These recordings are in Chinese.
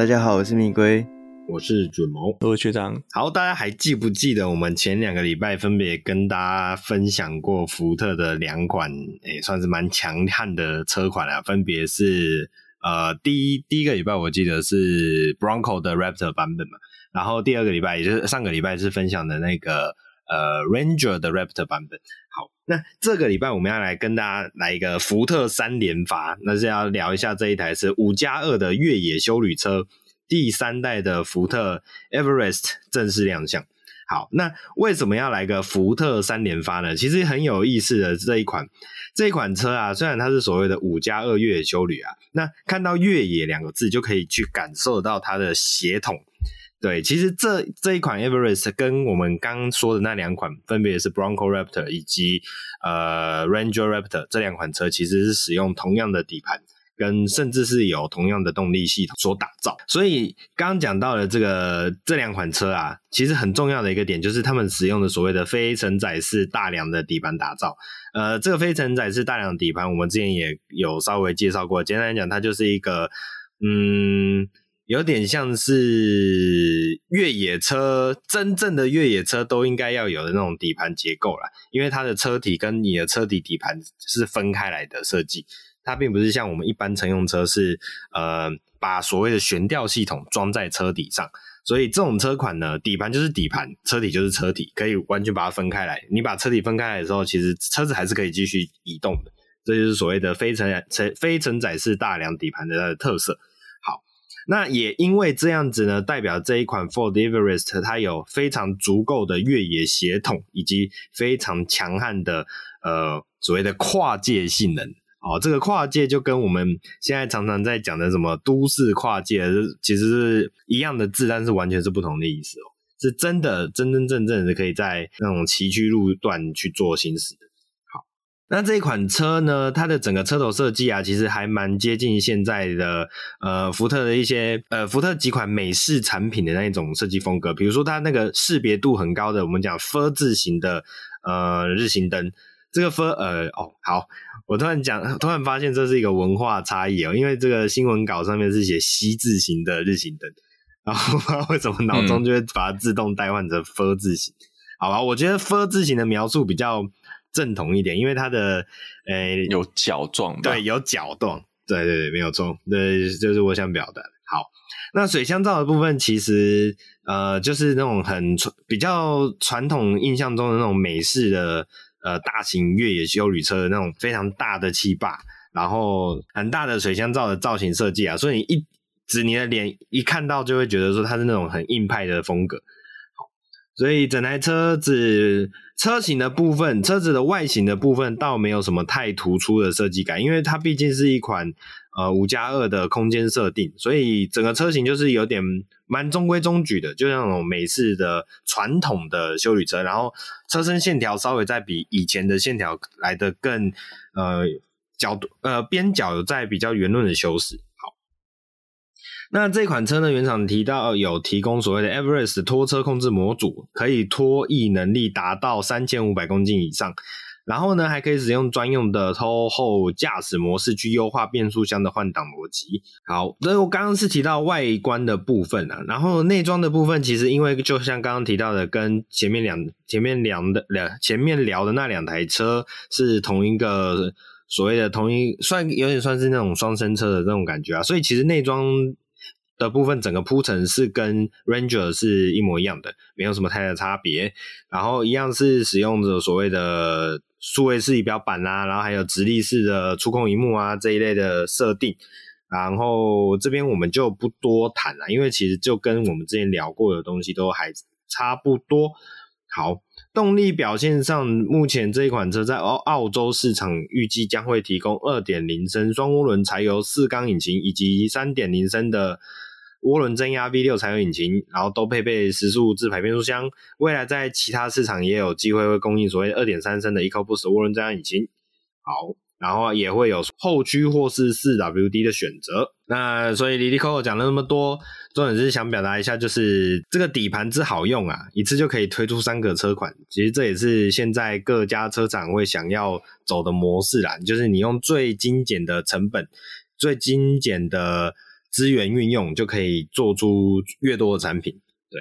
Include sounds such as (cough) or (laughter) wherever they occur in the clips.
大家好，我是米龟，我是准毛，我是学长。好，大家还记不记得我们前两个礼拜分别跟大家分享过福特的两款，诶、欸，算是蛮强悍的车款啊，分别是呃，第一第一个礼拜我记得是 Bronco 的 Raptor 版本嘛，然后第二个礼拜也就是上个礼拜是分享的那个呃 Ranger 的 Raptor 版本。好，那这个礼拜我们要来跟大家来一个福特三连发，那是要聊一下这一台是五加二的越野休旅车，第三代的福特 Everest 正式亮相。好，那为什么要来个福特三连发呢？其实很有意思的这一款这一款车啊，虽然它是所谓的五加二越野休旅啊，那看到越野两个字就可以去感受到它的血统。对，其实这这一款 Everest 跟我们刚刚说的那两款，分别是 Bronco Raptor 以及呃 Ranger Raptor 这两款车，其实是使用同样的底盘，跟甚至是有同样的动力系统所打造。所以刚刚讲到的这个这两款车啊，其实很重要的一个点就是他们使用的所谓的非承载式大梁的底盘打造。呃，这个非承载式大梁底盘，我们之前也有稍微介绍过。简单来讲，它就是一个嗯。有点像是越野车，真正的越野车都应该要有的那种底盘结构啦，因为它的车体跟你的车底底盘是分开来的设计，它并不是像我们一般乘用车是呃把所谓的悬吊系统装在车底上，所以这种车款呢，底盘就是底盘，车体就是车体，可以完全把它分开来。你把车体分开来的时候，其实车子还是可以继续移动的，这就是所谓的非承载非承载式大梁底盘的它的特色。那也因为这样子呢，代表这一款 Ford Everest 它有非常足够的越野协同，以及非常强悍的呃所谓的跨界性能。哦，这个跨界就跟我们现在常常在讲的什么都市跨界，其实是一样的字，但是完全是不同的意思哦。是真的真真正正的可以在那种崎岖路段去做行驶的。那这一款车呢，它的整个车头设计啊，其实还蛮接近现在的呃福特的一些呃福特几款美式产品的那一种设计风格。比如说它那个识别度很高的，我们讲 “F” 字形的呃日行灯，这个 “F” 呃哦好，我突然讲，突然发现这是一个文化差异哦，因为这个新闻稿上面是写 “C” 字形的日行灯，然后 (laughs) 不知道为什么脑中就会把它自动代换成 “F” 字形，嗯、好吧？我觉得 “F” 字形的描述比较。正统一点，因为它的呃、欸、有角状，对，有角状，对对对，没有错，对，就是我想表达的。好，那水箱罩的部分其实呃就是那种很传比较传统印象中的那种美式的呃大型越野休旅车的那种非常大的气坝，然后很大的水箱罩的造型设计啊，所以你一指你的脸一看到就会觉得说它是那种很硬派的风格。所以整台车子车型的部分，车子的外形的部分倒没有什么太突出的设计感，因为它毕竟是一款呃五加二的空间设定，所以整个车型就是有点蛮中规中矩的，就像那种美式的传统的休旅车，然后车身线条稍微再比以前的线条来的更呃角度呃边角有在比较圆润的修饰。那这款车呢，原厂提到有提供所谓的 Everest 拖车控制模组，可以拖曳能力达到三千五百公斤以上。然后呢，还可以使用专用的拖后驾驶模式去优化变速箱的换挡逻辑。好，那我刚刚是提到外观的部分啊，然后内装的部分，其实因为就像刚刚提到的，跟前面两前面两的两前面聊的那两台车是同一个所谓的同一，算有点算是那种双生车的这种感觉啊，所以其实内装。的部分整个铺陈是跟 Ranger 是一模一样的，没有什么太大差别。然后一样是使用着所谓的数位式仪表板、啊，然后还有直立式的触控荧幕啊这一类的设定。然后这边我们就不多谈了，因为其实就跟我们之前聊过的东西都还差不多。好，动力表现上，目前这一款车在澳澳洲市场预计将会提供二点零升双涡轮柴油四缸引擎，以及三点零升的。涡轮增压 V6 柴油引擎，然后都配备时速自排变速箱。未来在其他市场也有机会会供应所谓二点三升的 EcoBoost 涡轮增压引擎。好，然后也会有后驱或是四 WD 的选择。那所以哩哩扣扣讲了那么多，重点是想表达一下，就是这个底盘之好用啊，一次就可以推出三个车款。其实这也是现在各家车厂会想要走的模式啦，就是你用最精简的成本、最精简的。资源运用，就可以做出越多的产品。对，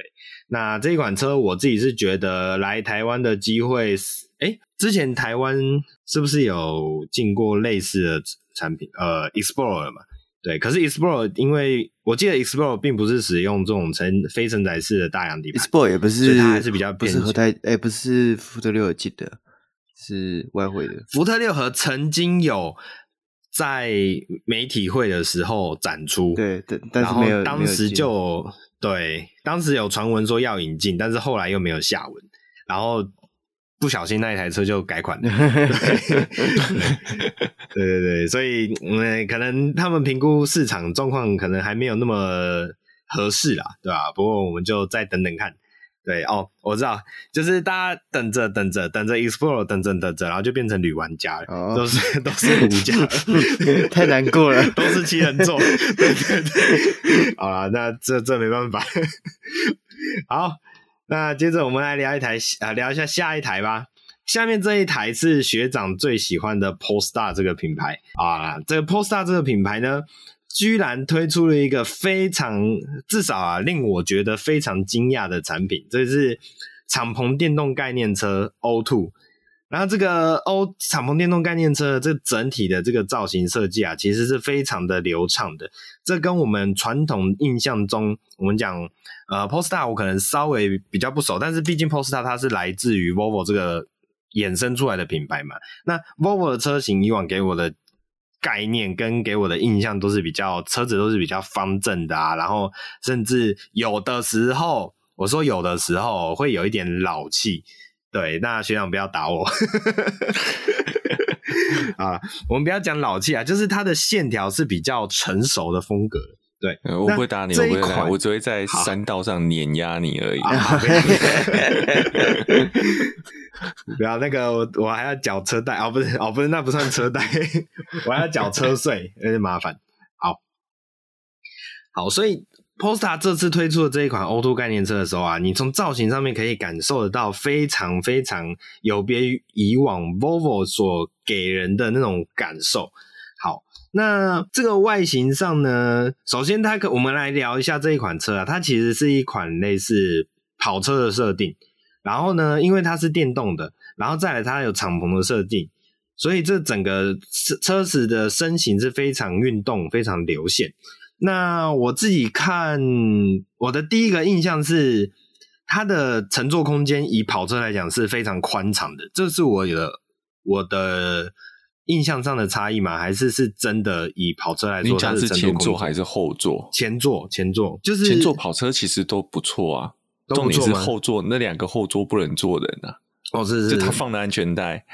那这一款车我自己是觉得来台湾的机会是，诶，之前台湾是不是有进过类似的产品？呃，Explorer 嘛，对。可是 Explorer 因为我记得 Explorer 并不是使用这种承非承载式的大洋底盘，Explorer 也不是，它还是比较不是合台，哎，不是福特六，我记得是外汇的。福特六和曾经有在媒体会的时候展出，对对，但是没有，当时就。对，当时有传闻说要引进，但是后来又没有下文，然后不小心那一台车就改款了。(laughs) (laughs) 对，对对对，所以嗯，可能他们评估市场状况可能还没有那么合适啦，对吧？不过我们就再等等看。对哦，我知道，就是大家等着等着等着 Explore 等着等着，然后就变成女玩家了，哦、都是都是玩家，(laughs) 太难过了，都是七人座，对对对，好啦，那这这没办法。好，那接着我们来聊一台啊，聊一下下一台吧。下面这一台是学长最喜欢的 Polestar 这个品牌啊，这个 Polestar 这个品牌呢。居然推出了一个非常至少啊令我觉得非常惊讶的产品，这是敞篷电动概念车 O Two。然后这个 O 敞篷电动概念车这整体的这个造型设计啊，其实是非常的流畅的。这跟我们传统印象中我们讲呃 Polestar 我可能稍微比较不熟，但是毕竟 Polestar 它是来自于 Volvo 这个衍生出来的品牌嘛。那 Volvo 的车型以往给我的。概念跟给我的印象都是比较车子都是比较方正的啊，然后甚至有的时候，我说有的时候会有一点老气，对，那学长不要打我。(laughs) 啊，我们不要讲老气啊，就是它的线条是比较成熟的风格，对，我不会打你，我不会打，我只会在山道上碾压你而已。(laughs) 不要那个，我我还要缴车贷哦，不是哦，不是，那不算车贷，(laughs) 我还要缴车税，有点麻烦。好，好，所以 p o s t a 这次推出的这一款 O2 概念车的时候啊，你从造型上面可以感受得到非常非常有别于以往 Volvo 所给人的那种感受。好，那这个外形上呢，首先它可我们来聊一下这一款车啊，它其实是一款类似跑车的设定。然后呢，因为它是电动的，然后再来它有敞篷的设定，所以这整个车车子的身形是非常运动、非常流线。那我自己看，我的第一个印象是它的乘坐空间以跑车来讲是非常宽敞的，这是我的我的印象上的差异吗？还是是真的以跑车来说，它是前座还是后座？前座，前座就是前座跑车其实都不错啊。重点是后座那两个后座不能坐人啊！哦，是是，就他放的安全带，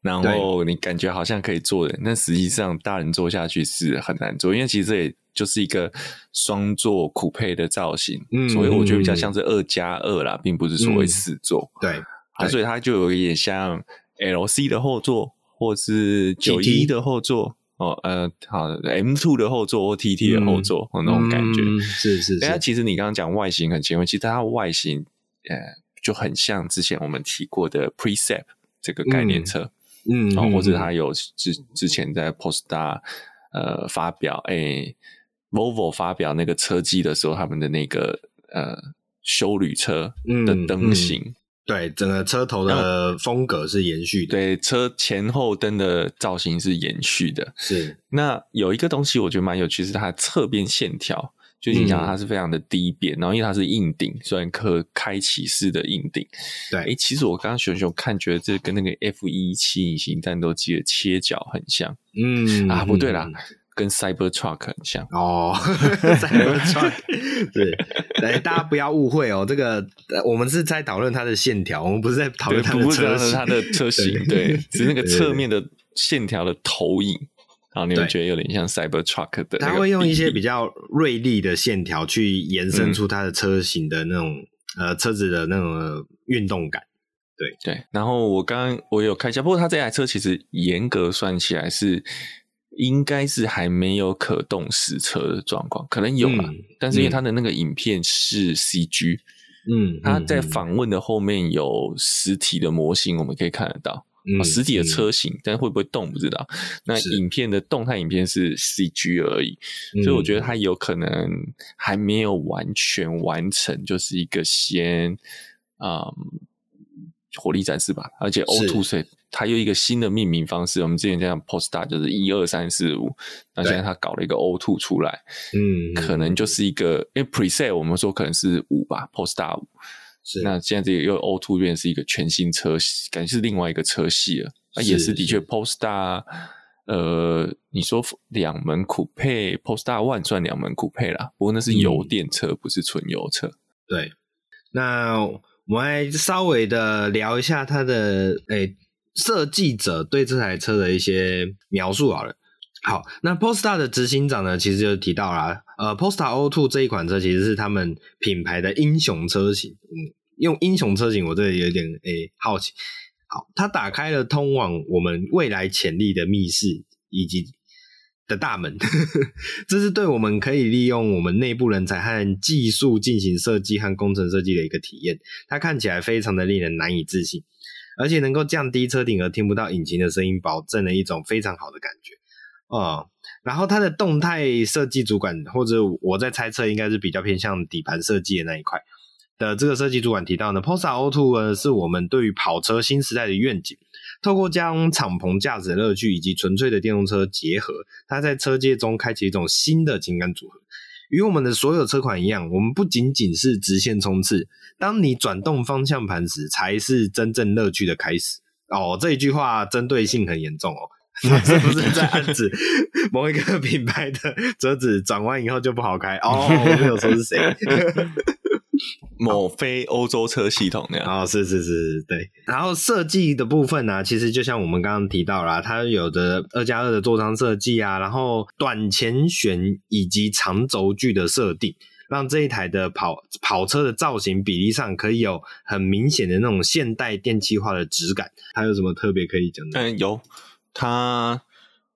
然后你感觉好像可以坐人，但实际上大人坐下去是很难坐，因为其实这也就是一个双座苦配的造型，嗯，所以我觉得比较像是二加二啦，并不是所谓四座。嗯、对，啊，所以它就有一点像 LC 的后座，或是九一的后座。哦，呃，好，M two 的后座或 TT 的后座，嗯、那种感觉，嗯、是是是。但其实你刚刚讲外形很前卫，其实它的外形，呃，就很像之前我们提过的 Precept 这个概念车，嗯，然后、哦、或者它有之之前在 Polestar 呃发表，哎、欸、Volvo 发表那个车机的时候，他们的那个呃修旅车的灯型。对，整个车头的风格是延续的。对，车前后灯的造型是延续的。是。那有一个东西我觉得蛮有趣，是它的侧边线条，就你讲它是非常的低扁，嗯、然后因为它是硬顶，虽然可开启式的硬顶。对。哎，其实我刚刚熊熊看，觉得这跟那个 F 一七隐形战斗机的切角很像。嗯。啊，不对啦。嗯跟 Cybertruck 很像哦，(laughs) Cybertruck 对，来大家不要误会哦，这个我们是在讨论它的线条，我们不是在讨论它的车型，它的车型对，对 (laughs) 只是那个侧面的线条的投影，然后你会觉得有点像 Cybertruck 的，它会用一些比较锐利的线条去延伸出它的车型的那种、嗯、呃车子的那种运动感，对对。然后我刚刚我有看一下，不过它这台车其实严格算起来是。应该是还没有可动实车的状况，可能有吧，嗯、但是因为他的那个影片是 CG，嗯，他在访问的后面有实体的模型，我们可以看得到，实体的车型，嗯、但会不会动不知道。那影片的动态影片是 CG 而已，所以我觉得它有可能还没有完全完成，就是一个先啊。嗯火力展示吧，而且 O2 所以它有一个新的命名方式。我们之前讲 Polestar 就是一二三四五，那现在它搞了一个 O two 出来，嗯，可能就是一个，因为 Preset 我们说可能是五吧，Polestar 五，是那现在这个又 O2 变成是一个全新车系，感觉是另外一个车系了。那也是的确 Polestar，呃，你说两门酷配 Polestar One 算两门酷配啦，不过那是油电车，嗯、不是纯油车。对，那。我们来稍微的聊一下它的诶设计者对这台车的一些描述好了。好，那 Polestar 的执行长呢，其实就提到了，呃，Polestar O2 这一款车其实是他们品牌的英雄车型。嗯，用英雄车型，我这里有点诶好奇。好，它打开了通往我们未来潜力的密室，以及。的大门，(laughs) 这是对我们可以利用我们内部人才和技术进行设计和工程设计的一个体验。它看起来非常的令人难以置信，而且能够降低车顶而听不到引擎的声音，保证了一种非常好的感觉。哦、嗯，然后它的动态设计主管，或者我在猜测，应该是比较偏向底盘设计的那一块的这个设计主管提到呢，Posa O2 呢是我们对于跑车新时代的愿景。透过将敞篷驾驶的乐趣以及纯粹的电动车结合，它在车界中开启一种新的情感组合。与我们的所有车款一样，我们不仅仅是直线冲刺，当你转动方向盘时，才是真正乐趣的开始。哦，这一句话针对性很严重哦，是不是在暗指某一个品牌的 (laughs) 车子转弯以后就不好开？哦，我没有说是谁。某非欧洲车系统那样哦，是是是，对。然后设计的部分呢、啊，其实就像我们刚刚提到啦，它有的二加二的座舱设计啊，然后短前悬以及长轴距的设定，让这一台的跑跑车的造型比例上可以有很明显的那种现代电气化的质感。它有什么特别可以讲的？嗯，有，它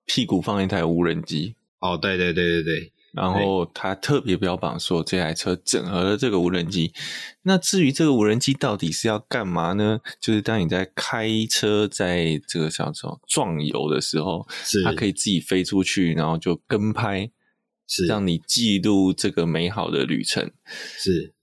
屁股放一台无人机。哦，对对对对对。然后他特别标榜说，这台车整合了这个无人机。那至于这个无人机到底是要干嘛呢？就是当你在开车在这个叫做撞油的时候，它可以自己飞出去，然后就跟拍，是让你记录这个美好的旅程。是，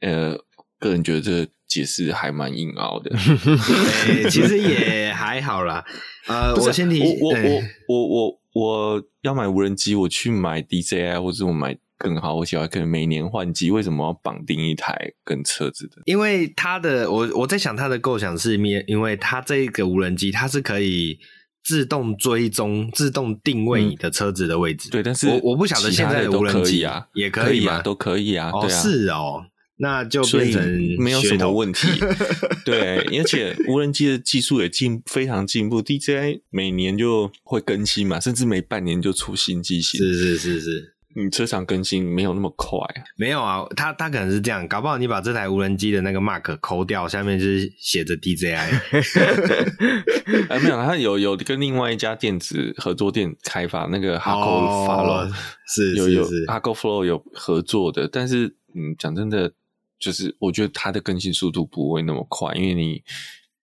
呃，个人觉得这个解释还蛮硬凹的。(laughs) 对，其实也 (laughs) 还好啦。呃，我先提，我我我我我。我要买无人机，我去买 DJI，或者我买更好，我喜欢可能每年换机。为什么要绑定一台跟车子的？因为它的，我我在想它的构想是，因为它这个无人机它是可以自动追踪、自动定位你的车子的位置。嗯、对，但是我我不晓得现在的无人机啊，也可以啊，都可以啊。哦，对啊，是哦。那就变成没有什么问题，(laughs) 对，而且无人机的技术也进非常进步，DJI 每年就会更新嘛，甚至每半年就出新机型。是是是是，你车厂更新没有那么快啊？没有啊，他他可能是这样，搞不好你把这台无人机的那个 mark 抠掉，下面就是写着 DJI。(laughs) 哎，(laughs) 没有，他有有跟另外一家电子合作店开发那个 Hako Flow，是有有 Hako Flow 有合作的，但是嗯，讲真的。就是我觉得它的更新速度不会那么快，因为你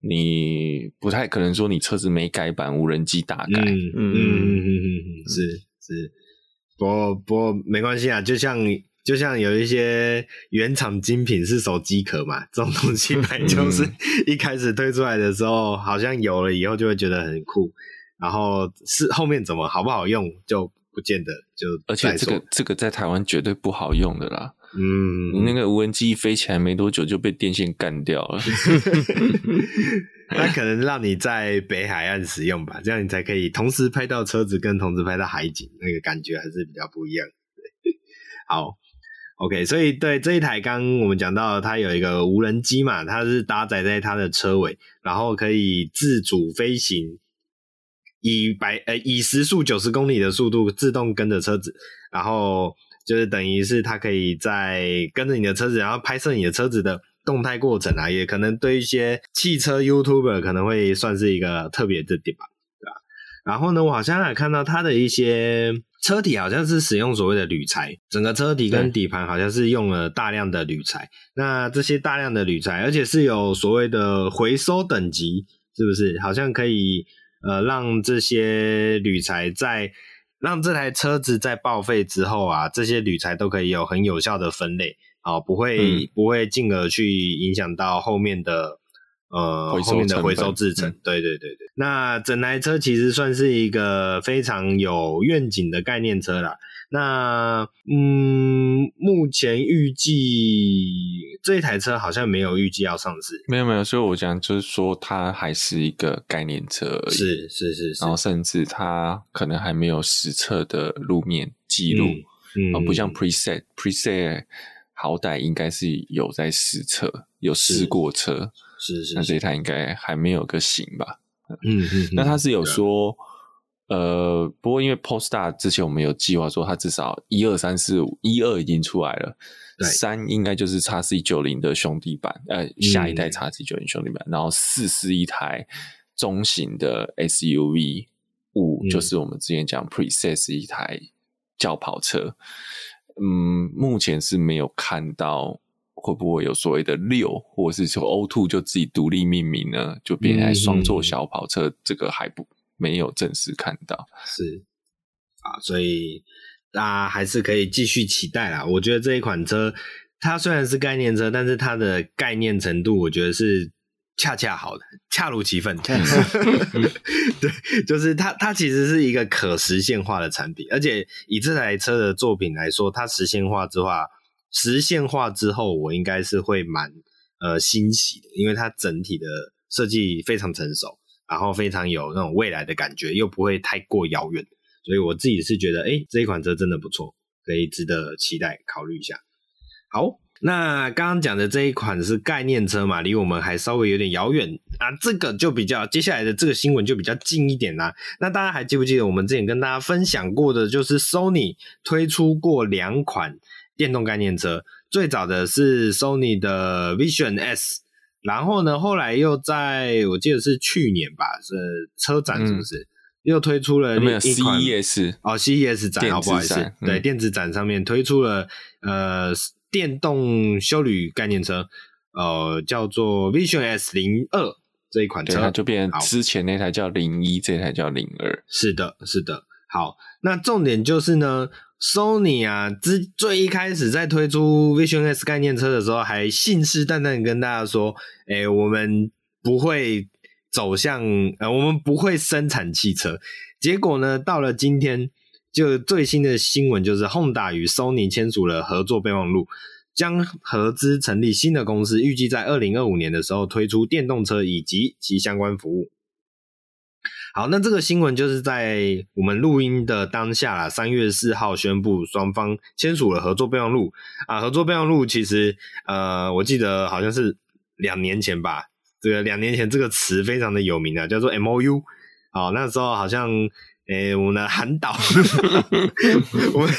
你不太可能说你车子没改版，无人机大改。嗯嗯嗯嗯嗯，是是，不过不过没关系啊，就像就像有一些原厂精品是手机壳嘛，这种东西本来就是 (laughs) 一开始推出来的时候，好像有了以后就会觉得很酷，然后是后面怎么好不好用就不见得就。而且这个这个在台湾绝对不好用的啦。嗯，你那个无人机飞起来没多久就被电线干掉了。(laughs) 那可能让你在北海岸使用吧，这样你才可以同时拍到车子跟同时拍到海景，那个感觉还是比较不一样。对，好，OK，所以对这一台刚我们讲到它有一个无人机嘛，它是搭载在它的车尾，然后可以自主飞行，以百呃以时速九十公里的速度自动跟着车子，然后。就是等于是它可以在跟着你的车子，然后拍摄你的车子的动态过程啊，也可能对一些汽车 YouTuber 可能会算是一个特别的点吧，对吧？然后呢，我好像还看到它的一些车体好像是使用所谓的铝材，整个车体跟底盘好像是用了大量的铝材。那这些大量的铝材，而且是有所谓的回收等级是不是？好像可以呃，让这些铝材在让这台车子在报废之后啊，这些铝材都可以有很有效的分类，啊，不会、嗯、不会进而去影响到后面的呃后面的回收制成。对对对对，那整台车其实算是一个非常有愿景的概念车啦。那嗯，目前预计这一台车好像没有预计要上市，没有没有，所以我讲就是说它还是一个概念车而已，是是是，是，然后甚至它可能还没有实测的路面记录，嗯，嗯不像 preset preset 好歹应该是有在实测，有试过车，是是，是，那这一台应该还没有个型吧，嗯嗯，嗯，那它是有说。呃，不过因为 Polestar 之前我们有计划说，它至少一二三四五一二已经出来了，三应该就是 XC 九零的兄弟版，呃，下一代 XC 九零兄弟版，嗯、然后四是一台中型的 SUV，五就是我们之前讲 Preset 是一台轿跑车，嗯，目前是没有看到会不会有所谓的六，或者是说 O Two 就自己独立命名呢，就变成双座小跑车，嗯、这个还不。没有正式看到，是啊，所以大家还是可以继续期待啦。我觉得这一款车，它虽然是概念车，但是它的概念程度，我觉得是恰恰好的，恰如其分。(laughs) (laughs) 对，就是它，它其实是一个可实现化的产品，而且以这台车的作品来说，它实现化之后，实现化之后，我应该是会蛮呃欣喜的，因为它整体的设计非常成熟。然后非常有那种未来的感觉，又不会太过遥远，所以我自己是觉得，哎，这一款车真的不错，可以值得期待，考虑一下。好，那刚刚讲的这一款是概念车嘛，离我们还稍微有点遥远啊。这个就比较接下来的这个新闻就比较近一点啦。那大家还记不记得我们之前跟大家分享过的，就是 Sony 推出过两款电动概念车，最早的是 Sony 的 Vision S。然后呢，后来又在我记得是去年吧，是车展是不是？嗯、又推出了没有 CES 哦，CES 展，好不好意思，嗯、对，电子展上面推出了呃电动修旅概念车，呃叫做 Vision S 零二这一款车，它就变成之前那台叫零一，这台叫零二。是的，是的。好，那重点就是呢。Sony 啊，之最一开始在推出 Vision S 概念车的时候，还信誓旦旦跟大家说：“诶、我们不会走向呃，我们不会生产汽车。”结果呢，到了今天，就最新的新闻就是 Honda 与 Sony 签署了合作备忘录，将合资成立新的公司，预计在二零二五年的时候推出电动车以及其相关服务。好，那这个新闻就是在我们录音的当下啦，三月四号宣布双方签署了合作备忘录啊。合作备忘录其实呃，我记得好像是两年前吧，这个两年前这个词非常的有名啊，叫做 M O U。好，那时候好像诶、我们的韩导，(laughs) 我们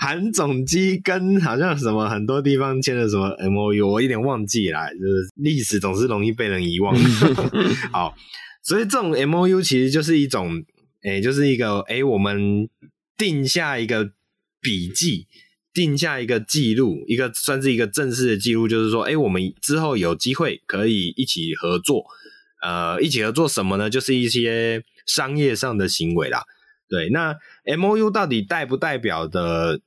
韩总机跟好像什么很多地方签了什么 M O U，我有点忘记了，就是历史总是容易被人遗忘。(laughs) 好。所以这种 MOU 其实就是一种，诶、就是一个，诶、我们定下一个笔记，定下一个记录，一个算是一个正式的记录，就是说，诶、我们之后有机会可以一起合作，呃，一起合作什么呢？就是一些商业上的行为啦。对，那 MOU 到底代不代表的？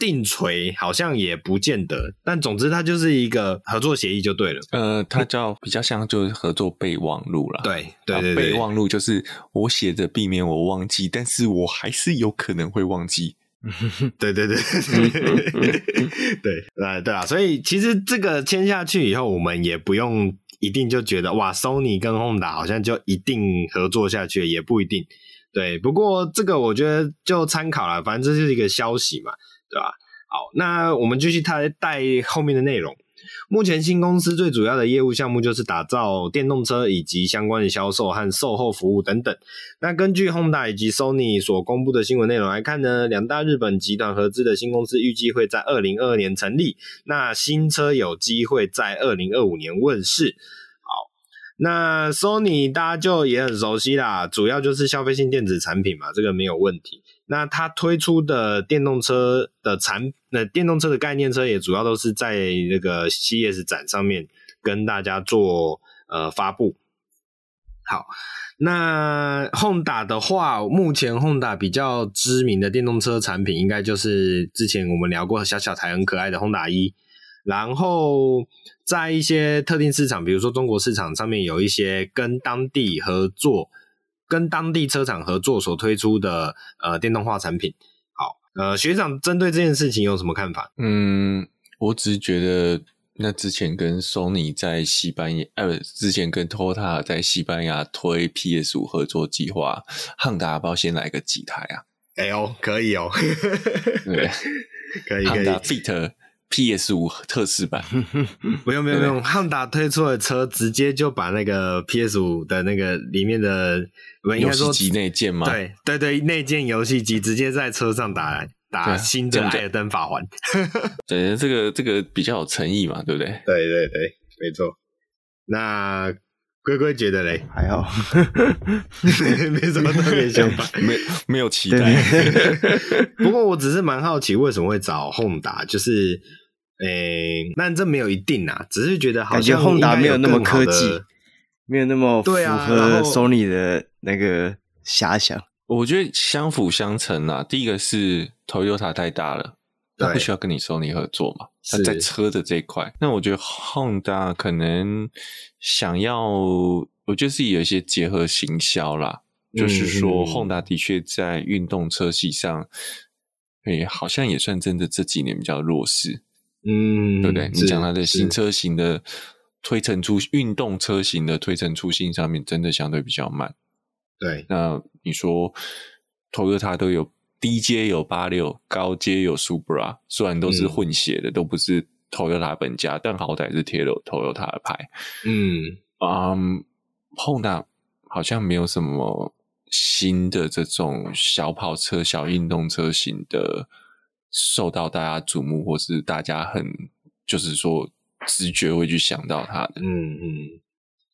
定锤好像也不见得，但总之它就是一个合作协议就对了。呃，它叫比较像就是合作备忘录啦。对对对，对，备忘录就是我写着避免我忘记，但是我还是有可能会忘记。(laughs) 对对对 (laughs) 对，呃对啊，所以其实这个签下去以后，我们也不用一定就觉得哇，Sony 跟 Honda 好像就一定合作下去，也不一定。对，不过这个我觉得就参考了，反正这是一个消息嘛。对吧？好，那我们继续它带后面的内容。目前新公司最主要的业务项目就是打造电动车以及相关的销售和售后服务等等。那根据 Honda 以及 Sony 所公布的新闻内容来看呢，两大日本集团合资的新公司预计会在二零二二年成立。那新车有机会在二零二五年问世。好，那 Sony 大家就也很熟悉啦，主要就是消费性电子产品嘛，这个没有问题。那它推出的电动车的产，那电动车的概念车也主要都是在那个 CES 展上面跟大家做呃发布。好，那 Honda 的话，目前 Honda 比较知名的电动车产品，应该就是之前我们聊过小小台很可爱的 Honda 一。然后在一些特定市场，比如说中国市场上面，有一些跟当地合作、跟当地车厂合作所推出的呃电动化产品。好，呃，学长针对这件事情有什么看法？嗯，我只是觉得。那之前跟 Sony 在西班牙，呃，之前跟 Toyota 在西班牙推 PS 五合作计划，汉达要不要先来个几台啊？哎呦，可以哦，(laughs) 对，可以，可以。汉达 Fit PS 五特仕版，(laughs) 不用不用不用，汉达推出的车直接就把那个 PS 五的那个里面的游戏机内建吗？对对对，内建游戏机直接在车上打来。打新的艾尔登法环，(laughs) 对，这个这个比较有诚意嘛，对不对？对对对，没错。那龟龟觉得嘞，还好，(laughs) 没什么特别想法，没没有期待。不过我只是蛮好奇，为什么会找 Honda？就是，诶、欸，那这没有一定啊，只是觉得好像 Honda 没有那么科技，没有那么符合 Sony 的那个遐想。我觉得相辅相成啊。第一个是 Toyota 太大了，他不需要跟你 Sony 合作嘛。他在车的这一块，那我觉得 Honda 可能想要，我觉得是有一些结合行销啦。嗯、就是说，Honda 的确在运动车系上，诶，好像也算真的这几年比较弱势。嗯，对不对？你讲它的新车型的推陈出运动车型的推陈出新上面，真的相对比较慢。对，那你说，Toyota 都有低阶有八六，高阶有 Supra，虽然都是混血的，嗯、都不是 Toyota 本家，但好歹是贴了 Toyota 的牌。嗯，啊、um,，Honda 好像没有什么新的这种小跑车、小运动车型的受到大家瞩目，或是大家很就是说直觉会去想到它的。嗯嗯。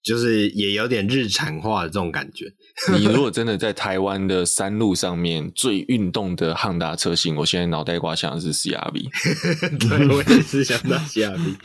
就是也有点日产化的这种感觉。(laughs) 你如果真的在台湾的山路上面最运动的汉达车型，我现在脑袋瓜想的是 CRV。(laughs) 对，我也是想到 CRV。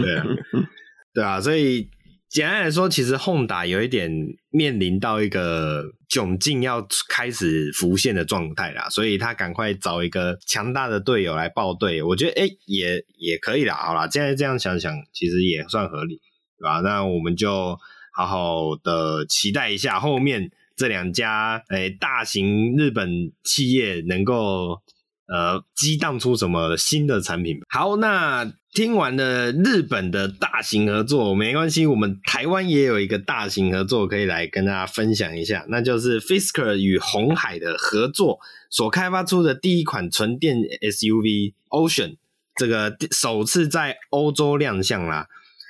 对啊，(laughs) 对啊，所以简单来说，其实 Honda 有一点面临到一个窘境要开始浮现的状态啦，所以他赶快找一个强大的队友来报队。我觉得哎、也也可以啦。好啦，现在这样想想，其实也算合理。对吧？那我们就好好的期待一下后面这两家诶、大型日本企业能够呃激荡出什么新的产品。好，那听完了日本的大型合作，没关系，我们台湾也有一个大型合作可以来跟大家分享一下，那就是 Fisker 与鸿海的合作所开发出的第一款纯电 SUV Ocean，这个首次在欧洲亮相啦。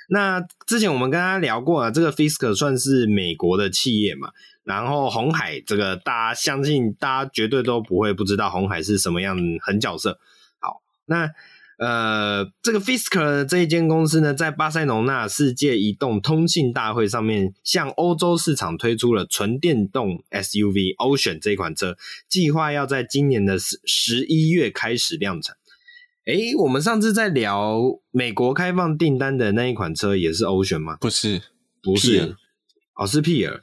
那之前我们跟他聊过啊，这个 Fisker 算是美国的企业嘛，然后红海这个大家相信大家绝对都不会不知道红海是什么样狠角色。好，那呃这个 Fisker 这一间公司呢，在巴塞隆纳世界移动通信大会上面，向欧洲市场推出了纯电动 SUV Ocean 这一款车，计划要在今年的十十一月开始量产。诶，我们上次在聊美国开放订单的那一款车也是 Ocean 吗？不是，不是，Peer 哦，是 Peer。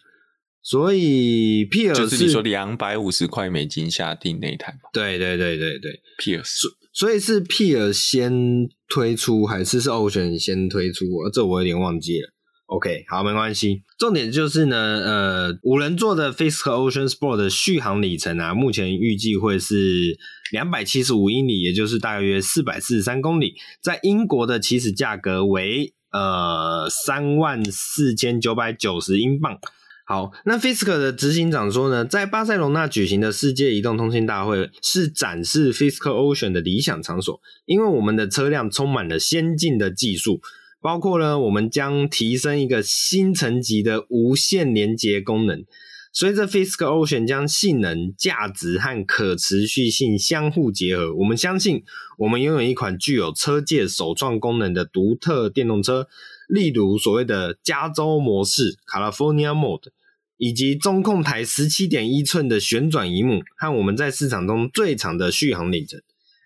所以 Peer 是，就是你说两百五十块美金下订那一台吗？对对对对对，Peer。所所以是 Peer 先推出，还是是 Ocean 先推出？这我有点忘记了。OK，好，没关系。重点就是呢，呃，五人座的 Fisker Ocean Sport 的续航里程啊，目前预计会是两百七十五英里，也就是大约四百四十三公里。在英国的起始价格为呃三万四千九百九十英镑。好，那 Fisk 的执行长说呢，在巴塞隆纳举行的世界移动通信大会是展示 Fisk Ocean 的理想场所，因为我们的车辆充满了先进的技术。包括呢，我们将提升一个新层级的无线连接功能。随着 Fisk Ocean 将性能、价值和可持续性相互结合，我们相信我们拥有一款具有车界首创功能的独特电动车，例如所谓的加州模式 （California Mode） 以及中控台十七点一寸的旋转萤幕，和我们在市场中最长的续航里程。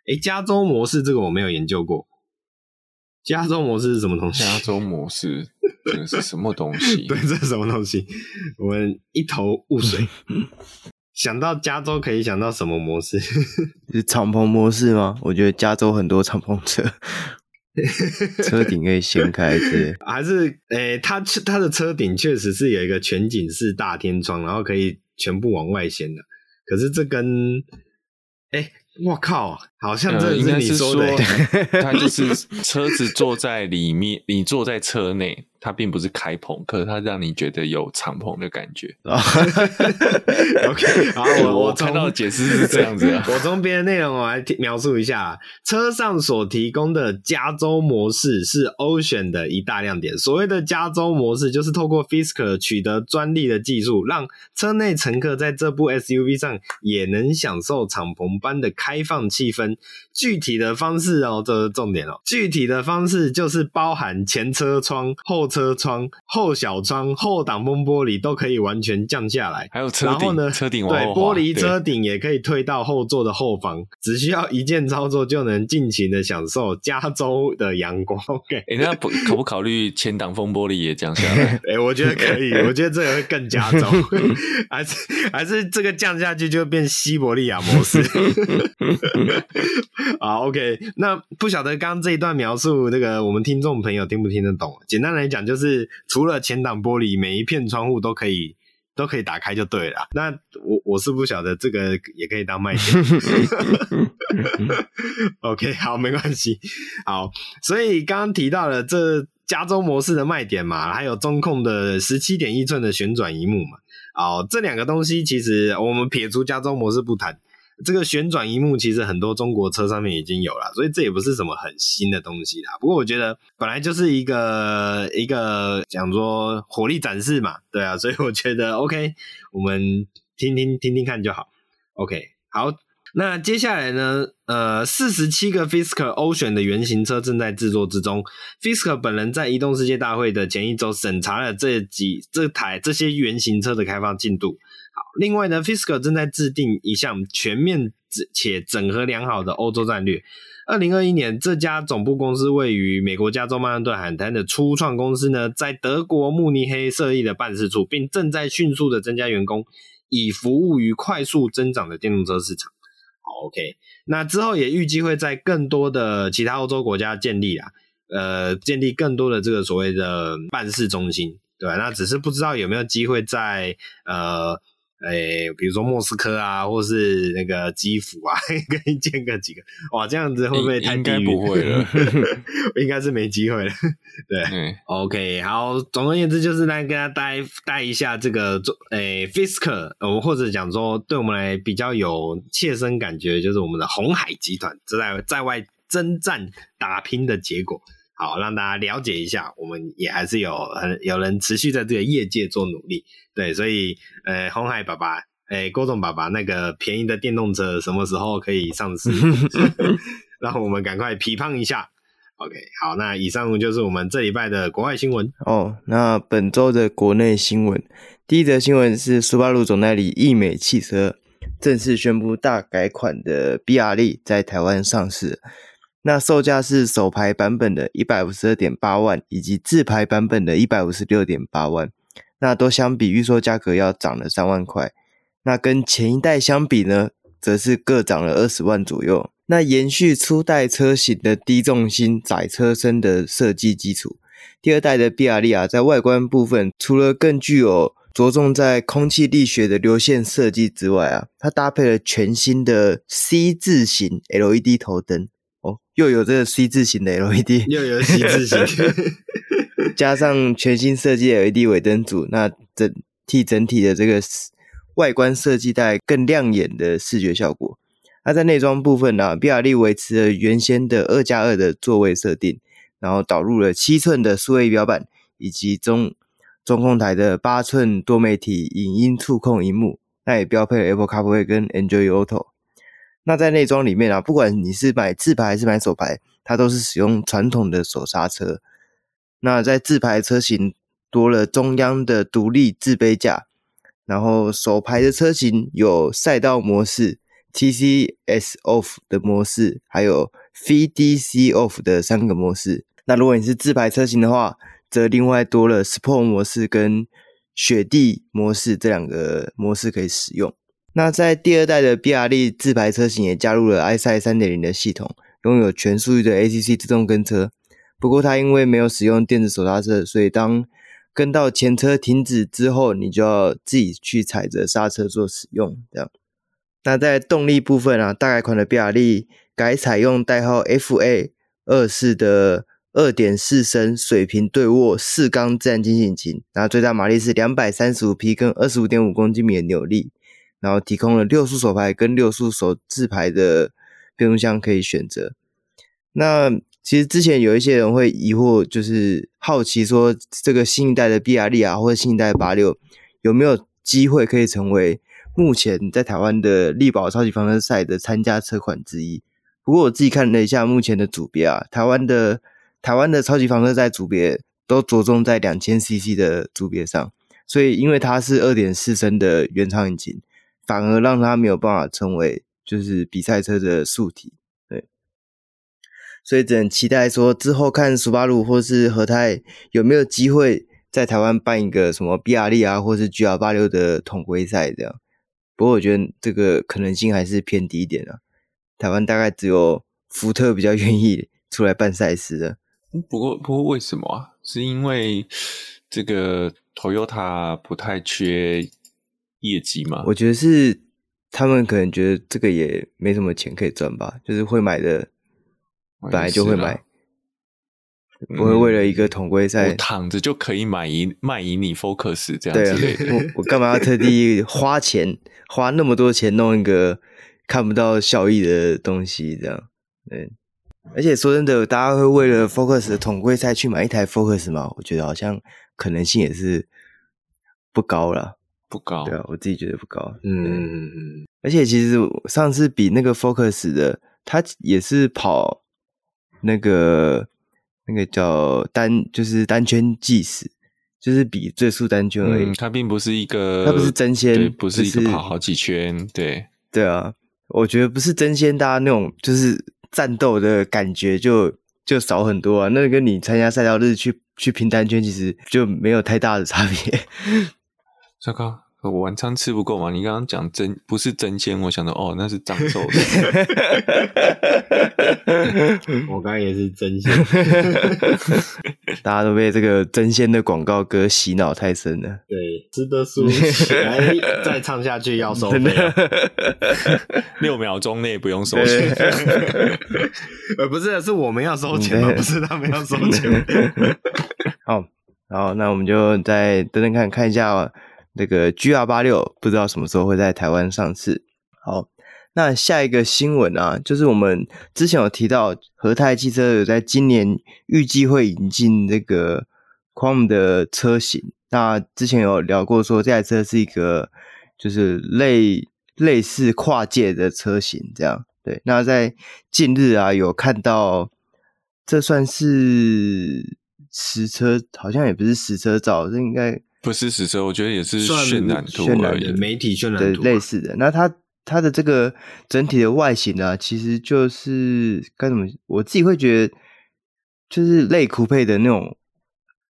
诶，加州模式这个我没有研究过。加州模式是什么东西？加州模式 (laughs) 这是什么东西？(laughs) 对，这是什么东西？我们一头雾水。(laughs) 想到加州可以想到什么模式？是敞篷模式吗？我觉得加州很多敞篷车，(laughs) 车顶可以掀开，对还是？诶、欸，它它的车顶确实是有一个全景式大天窗，然后可以全部往外掀的。可是这跟诶。欸我靠，好像这是你说的，他就 (laughs) 是车子坐在里面，你坐在车内。它并不是开篷，可是它让你觉得有敞篷的感觉。OK，好，我我看到的解释是这样子啊。我从别的内容我来描述一下，车上所提供的加州模式是 Ocean 的一大亮点。所谓的加州模式，就是透过 Fisker 取得专利的技术，让车内乘客在这部 SUV 上也能享受敞篷般的开放气氛。具体的方式哦，这是重点哦。具体的方式就是包含前车窗、后车窗、后小窗、后挡风玻璃都可以完全降下来，还有车顶，呢，车顶对，玻璃车顶也可以退到后座的后方，只需要一键操作就能尽情的享受加州的阳光。(laughs) OK，哎、欸，那不考不考虑前挡风玻璃也降下来？哎、欸，我觉得可以，我觉得这个会更加州，(laughs) 还是还是这个降下去就变西伯利亚模式。(laughs) (laughs) 好，OK，那不晓得刚刚这一段描述，那个我们听众朋友听不听得懂？简单来讲。就是除了前挡玻璃，每一片窗户都可以都可以打开就对了。那我我是不晓得这个也可以当卖点。(laughs) OK，好，没关系。好，所以刚刚提到了这加州模式的卖点嘛，还有中控的十七点一寸的旋转萤幕嘛。好，这两个东西其实我们撇除加州模式不谈。这个旋转荧幕其实很多中国车上面已经有了，所以这也不是什么很新的东西啦。不过我觉得本来就是一个一个讲说火力展示嘛，对啊，所以我觉得 (laughs) OK，我们听听听听看就好。OK，好，那接下来呢，呃，四十七个 Fisker Ocean 的原型车正在制作之中。Fisker 本人在移动世界大会的前一周审查了这几这台这些原型车的开发进度。另外呢，Fisker 正在制定一项全面且整合良好的欧洲战略。二零二一年，这家总部公司位于美国加州曼哈顿海滩的初创公司呢，在德国慕尼黑设立了办事处，并正在迅速的增加员工，以服务于快速增长的电动车市场。好，OK，那之后也预计会在更多的其他欧洲国家建立啊，呃，建立更多的这个所谓的办事中心，对吧？那只是不知道有没有机会在呃。哎、欸，比如说莫斯科啊，或是那个基辅啊，(laughs) 可以见个几个哇？这样子会不会太低？应该不会了，(laughs) 应该是没机会了。对、嗯、，OK，好，总而言之就是来跟大家带带一下这个做，哎、欸、Fisker，呃，或者讲说对我们来比较有切身感觉，就是我们的红海集团在在外征战打拼的结果。好，让大家了解一下，我们也还是有很有人持续在这个业界做努力，对，所以呃，红海爸爸，哎，郭总爸爸，那个便宜的电动车什么时候可以上市？(laughs) (laughs) 让我们赶快批判一下。OK，好，那以上就是我们这礼拜的国外新闻哦。那本周的国内新闻，第一则新闻是苏巴鲁总代理易美汽车正式宣布大改款的 BRZ 在台湾上市。那售价是首排版本的一百五十二点八万，以及自排版本的一百五十六点八万，那都相比预售价格要涨了三万块。那跟前一代相比呢，则是各涨了二十万左右。那延续初代车型的低重心窄车身的设计基础，第二代的 BRZ 啊，在外观部分除了更具有着重在空气力学的流线设计之外啊，它搭配了全新的 C 字型 LED 头灯。哦，又有这个 C 字型的 LED，又有 C 字型，(laughs) 加上全新设计的 LED 尾灯组，那整替整体的这个外观设计带来更亮眼的视觉效果。那在内装部分呢比亚迪维持了原先的二加二的座位设定，然后导入了七寸的数位仪表板，以及中中控台的八寸多媒体影音触控荧幕，那也标配了 Apple CarPlay 跟 Android Auto。那在内装里面啊，不管你是买自排还是买手排，它都是使用传统的手刹车。那在自排车型多了中央的独立置杯架，然后手排的车型有赛道模式、TCS Off 的模式，还有 VDC Off 的三个模式。那如果你是自排车型的话，则另外多了 Sport 模式跟雪地模式这两个模式可以使用。那在第二代的比亚力自排车型也加入了 EyeSight 3.0的系统，拥有全速域的 ACC 自动跟车。不过它因为没有使用电子手刹车，所以当跟到前车停止之后，你就要自己去踩着刹车做使用。这样。那在动力部分啊，大改款的比亚力改采用代号 FA 二四的。二点四升水平对卧四缸自然进气引擎，然后最大马力是两百三十五匹，跟二十五点五公斤米的扭力，然后提供了六速手排跟六速手自排的变速箱可以选择。那其实之前有一些人会疑惑，就是好奇说这个新一代的比亚力啊，或者新一代八六有没有机会可以成为目前在台湾的力宝超级房车赛的参加车款之一？不过我自己看了一下目前的组别啊，台湾的。台湾的超级房车赛组别都着重在两千 CC 的组别上，所以因为它是二点四升的原厂引擎，反而让他没有办法成为就是比赛车的素体。对，所以只能期待说之后看苏巴鲁或是和泰有没有机会在台湾办一个什么比亚力啊，或是 GR 八六的统规赛这样。不过我觉得这个可能性还是偏低一点啊。台湾大概只有福特比较愿意出来办赛事的。不过，不过为什么啊？是因为这个 Toyota 不太缺业绩吗？我觉得是他们可能觉得这个也没什么钱可以赚吧，就是会买的本来就会买，不会为了一个统规赛、躺着就可以买一卖一你 Focus 这样之类的。我我干嘛要特地花钱花那么多钱弄一个看不到效益的东西？这样对。而且说真的，大家会为了 Focus 的统规赛去买一台 Focus 吗？我觉得好像可能性也是不高了，不高。对啊，我自己觉得不高。嗯嗯嗯。而且其实上次比那个 Focus 的，他也是跑那个那个叫单，就是单圈计时，就是比最速单圈而已。他、嗯、并不是一个，他不是争先，不是一个跑好几圈。对对啊，我觉得不是争先，大家那种就是。战斗的感觉就就少很多啊！那个、跟你参加赛道日去去拼单圈，其实就没有太大的差别。糟糕。我晚餐吃不够嘛？你刚刚讲真不是真鲜，我想到哦，那是长寿的。(laughs) (laughs) 我刚刚也是真鲜，(laughs) 大家都被这个真鲜的广告歌洗脑太深了。对，值得输来再唱下去要收费，六秒钟内不用收钱。呃，不是，是我们要收钱吗？不是他们要收钱。好，好，那我们就再等等看看一下。这个 GR 八六不知道什么时候会在台湾上市。好，那下一个新闻啊，就是我们之前有提到和泰汽车有在今年预计会引进这个 Quam 的车型。那之前有聊过说这台车是一个就是类类似跨界的车型，这样对。那在近日啊，有看到这算是实车，好像也不是实车照，这应该。不是实车，我觉得也是渲染图而已，媒体渲染图类似的。那它它的这个整体的外形呢，其实就是该怎么？我自己会觉得，就是类酷配的那种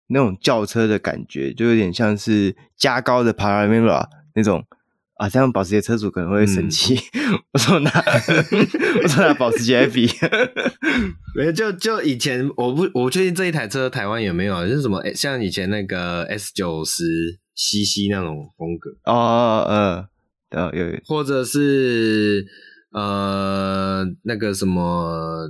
那种轿车的感觉，就有点像是加高的 Panamera 那种。啊，这样保时捷车主可能会生气。嗯、我说拿，(laughs) 我说拿保时捷来比，(laughs) 没有就就以前我不我确定这一台车台湾有没有，就是什么像以前那个 S 九十 CC 那种风格哦，嗯，哦有，有，或者是呃那个什么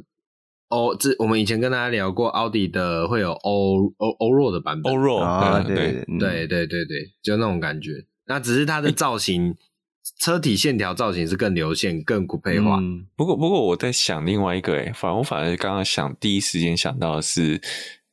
欧这我们以前跟大家聊过奥迪的会有欧欧欧若的版本，欧若啊，对对对对对对，就那种感觉。那只是它的造型，欸、车体线条造型是更流线、更酷配化。嗯、不过，不过我在想另外一个、欸，哎，反而我反而刚刚想第一时间想到的是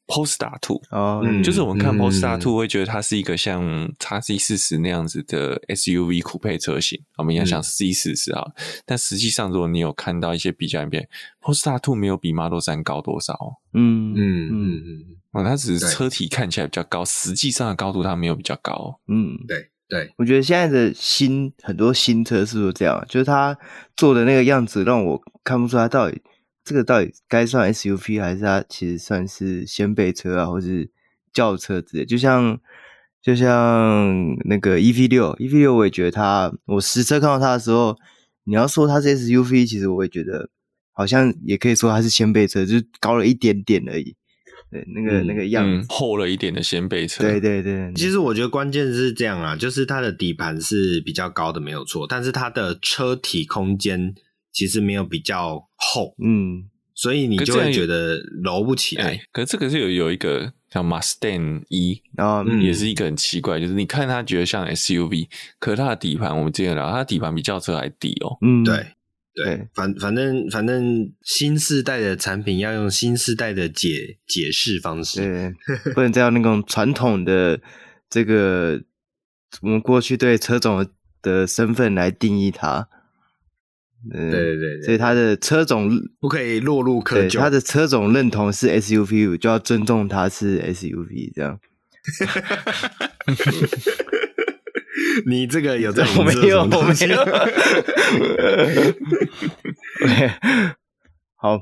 Polestar 2哦，就是我们看 Polestar 2会觉得它是一个像 x C 四十那样子的 SUV 酷配车型，嗯、我们要想 C 四十啊，但实际上如果你有看到一些比较影片，Polestar 2没有比 Model 3高多少。嗯嗯嗯嗯，哦，它只是车体看起来比较高，实际上的高度它没有比较高。嗯，对。对，我觉得现在的新很多新车是不是这样？就是它做的那个样子，让我看不出来到底这个到底该算 SUV 还是它其实算是掀背车啊，或是轿车之类？就像就像那个 EV 六，EV 六我也觉得它，我实车看到它的时候，你要说它是 SUV，其实我也觉得好像也可以说它是掀背车，就高了一点点而已。对，那个、嗯、那个样子、嗯、厚了一点的掀背车。对对对，其实我觉得关键是这样啊，就是它的底盘是比较高的，没有错，但是它的车体空间其实没有比较厚，嗯，所以你就会觉得揉不起来。可，可是这个是有有一个叫 Mustang E，然后也是一个很奇怪，就是你看它觉得像 SUV，可是它的底盘我们之前聊，它的底盘比轿车还低哦。嗯，对。对，反反正反正新世代的产品要用新世代的解解释方式，对，不能再用那种 (laughs) 传统的这个我们过去对车总的身份来定义它。对对对，所以它的车种不可以落入窠臼，它的车种认同是 SUV，就要尊重它是 SUV，这样。(laughs) (laughs) 你这个有在我没有，我没有。(laughs) 好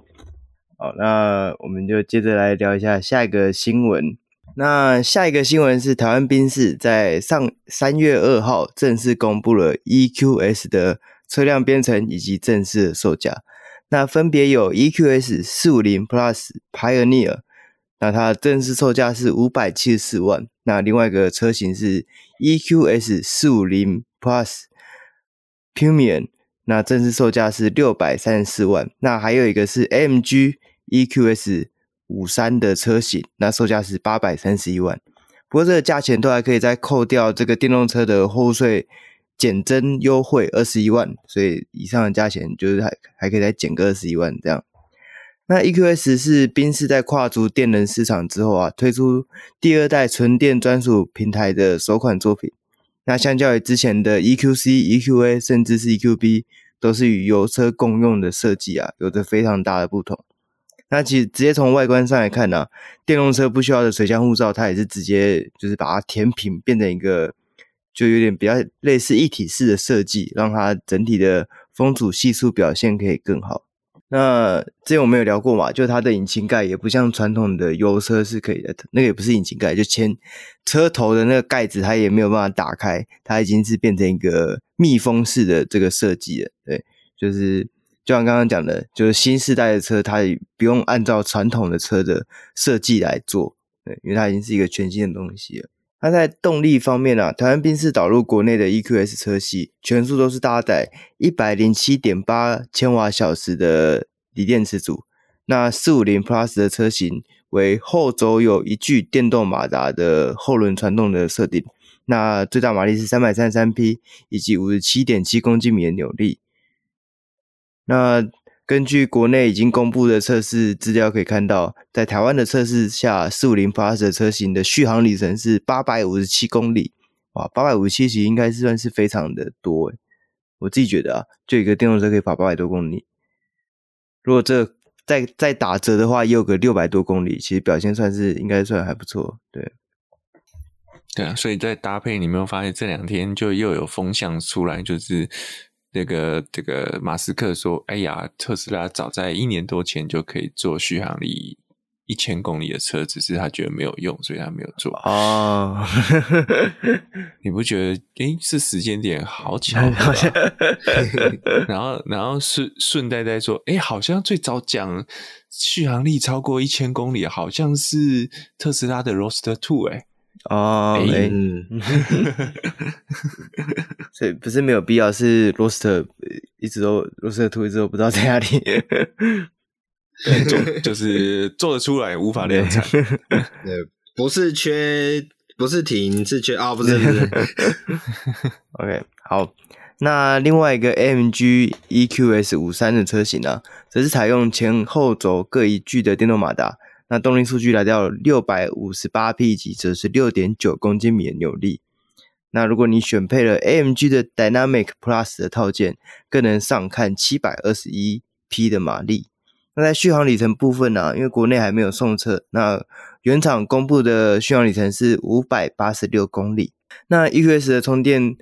好，那我们就接着来聊一下下一个新闻。那下一个新闻是台湾宾士在上三月二号正式公布了 EQS 的车辆编程以及正式的售价。那分别有 EQS 四五零 Plus Pioneer。那它正式售价是五百七十四万，那另外一个车型是 EQS 四五零 Plus Premium，那正式售价是六百三十四万。那还有一个是 MG EQS 五三的车型，那售价是八百三十一万。不过这个价钱都还可以再扣掉这个电动车的货物税减征优惠二十一万，所以以上的价钱就是还还可以再减个二十一万这样。那 EQS 是宾士在跨足电能市场之后啊，推出第二代纯电专属平台的首款作品。那相较于之前的 EQC、EQA，甚至是 EQB，都是与油车共用的设计啊，有着非常大的不同。那其实直接从外观上来看呢、电动车不需要的水箱护罩，它也是直接就是把它填平，变成一个就有点比较类似一体式的设计，让它整体的风阻系数表现可以更好。那之前我们有聊过嘛，就它的引擎盖也不像传统的油车是可以的，那个也不是引擎盖，就前车头的那个盖子它也没有办法打开，它已经是变成一个密封式的这个设计了。对，就是就像刚刚讲的，就是新世代的车它也不用按照传统的车的设计来做，对，因为它已经是一个全新的东西了。那在动力方面啊，台湾宾士导入国内的 EQS 车系，全数都是搭载一百零七点八千瓦小时的锂电池组。那四五零 Plus 的车型为后轴有一具电动马达的后轮传动的设定。那最大马力是三百三十三匹，以及五十七点七公斤米的扭力。那根据国内已经公布的测试资料可以看到，在台湾的测试下，四五零 Plus 的车型的续航里程是八百五十七公里，哇，八百五十七其实应该是算是非常的多，我自己觉得啊，就一个电动车可以跑八百多公里，如果这再再打折的话，也有个六百多公里，其实表现算是应该算还不错，对。对啊，所以在搭配，你没有发现这两天就又有风向出来，就是。这个这个马斯克说：“哎呀，特斯拉早在一年多前就可以做续航力一千公里的车，只是他觉得没有用，所以他没有做。”哦，(laughs) 你不觉得？哎，是时间点好巧 (laughs) 好像然后，然后顺顺带带说：“哎，好像最早讲续航力超过一千公里，好像是特斯拉的 Roadster Two。”哎。哦，哎，(laughs) 所以不是没有必要，是 Roadster 一直都 Roadster Two 一直都不知道在哪里，(laughs) 对，做就是做得出来，无法量产，对，(laughs) 不是缺，不是停，是缺啊，哦，不是，不是，OK，好，那另外一个 AMG EQS 五三的车型呢，啊，则是采用前后轴各一具的电动马达。那动力数据来到六百五十八匹，级则是六点九公斤米的扭力。那如果你选配了 AMG 的 Dynamic Plus 的套件，更能上看七百二十一匹的马力。那在续航里程部分呢、因为国内还没有送测，那原厂公布的续航里程是五百八十六公里。那 EQS 的充电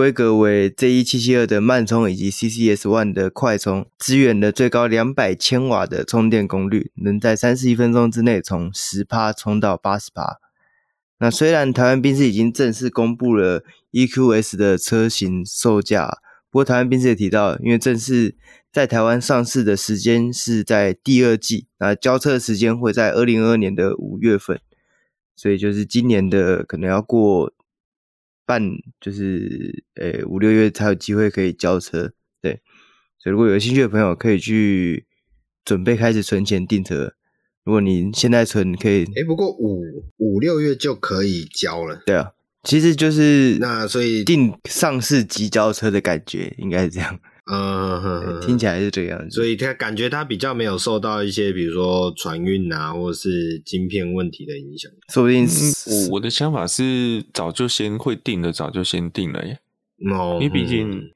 规格为 Z1772 的慢充以及 CCS One 的快充，支援了最高两百千瓦的充电功率，能在三十一分钟之内从十趴充到八十趴。那虽然台湾宾士已经正式公布了 EQS 的车型售价，不过台湾宾士也提到，因为正式在台湾上市的时间是在第二季，那交车时间会在二零二二年的五月份，所以就是今年的可能要过。半就是呃五六月才有机会可以交车，对，所以如果有兴趣的朋友可以去准备开始存钱订车。如果你现在存可以，哎、欸，不过五五六月就可以交了，对啊，其实就是那所以定上市即交车的感觉应该是这样。嗯听起来是这样子，所以他感觉他比较没有受到一些，比如说船运啊，或者是晶片问题的影响。说不定我我的想法是，早就先会定的，早就先定了耶。哦，因为毕竟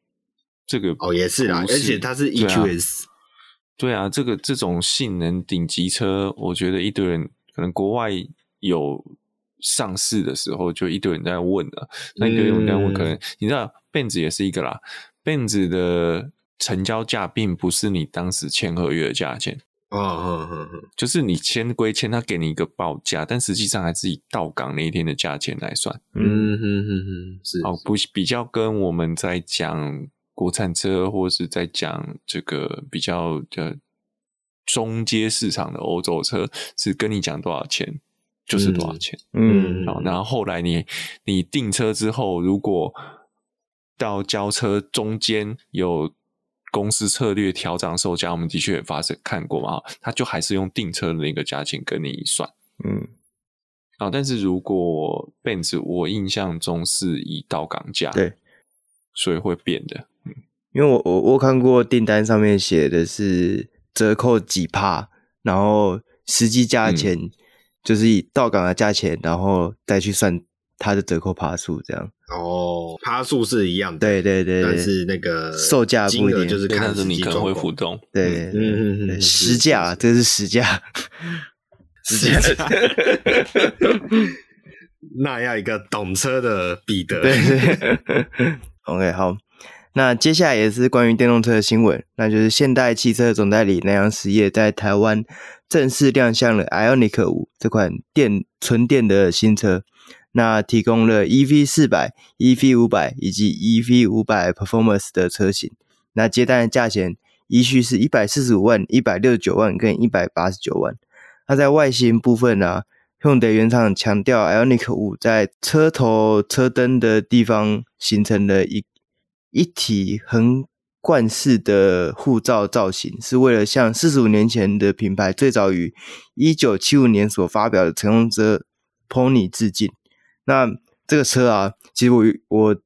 这个哦也是啦，而且它是 EQS，对啊，这个这种性能顶级车，我觉得一堆人可能国外有上市的时候，就一堆人在问了。那一堆人在问，可能你知道，Benz 也是一个啦。Benz 的成交价并不是你当时签合约的价钱。哦，哦，哦，哦，就是你签归签，他给你一个报价，但实际上还是以到港那一天的价钱来算。嗯哼哼哼，是哦，不比较跟我们在讲国产车，或是在讲这个比较的中阶市场的欧洲车，是跟你讲多少钱就是多少钱。嗯，好，然后后来你你订车之后，如果到交车中间有公司策略调涨售价，我们的确也发生看过嘛，他就还是用订车的那个价钱跟你算，嗯，啊，但是如果 Benz 我印象中是以到港价，对，所以会变的，嗯，因为我我我看过订单上面写的是折扣几帕，然后实际价钱就是以到港的价钱，然后再去算它的折扣爬数这样。哦，爬数是一样的，对对对，但是那个售价不一定，就是看着你可能会浮动，对，嗯嗯嗯，实价，这是实价，(laughs) 实价，(laughs) 那要一个懂车的彼得，对对，OK，好，那接下来也是关于电动车的新闻，那就是现代汽车总代理南洋实业在台湾正式亮相了 IONIQ 五这款电纯电的新车。那提供了 EV 四百、EV 五百以及 EV 五百 Performance 的车型。那接单的价钱依序是一百四十五万、一百六十九万跟一百八十九万。那在外形部分呢，Hyundai 原厂强调，Ionic 五在车头车灯的地方形成了一一体横贯式的护罩造型，是为了向四十五年前的品牌最早于一九七五年所发表的乘用车 Pony 致敬。那这个车啊，其实我我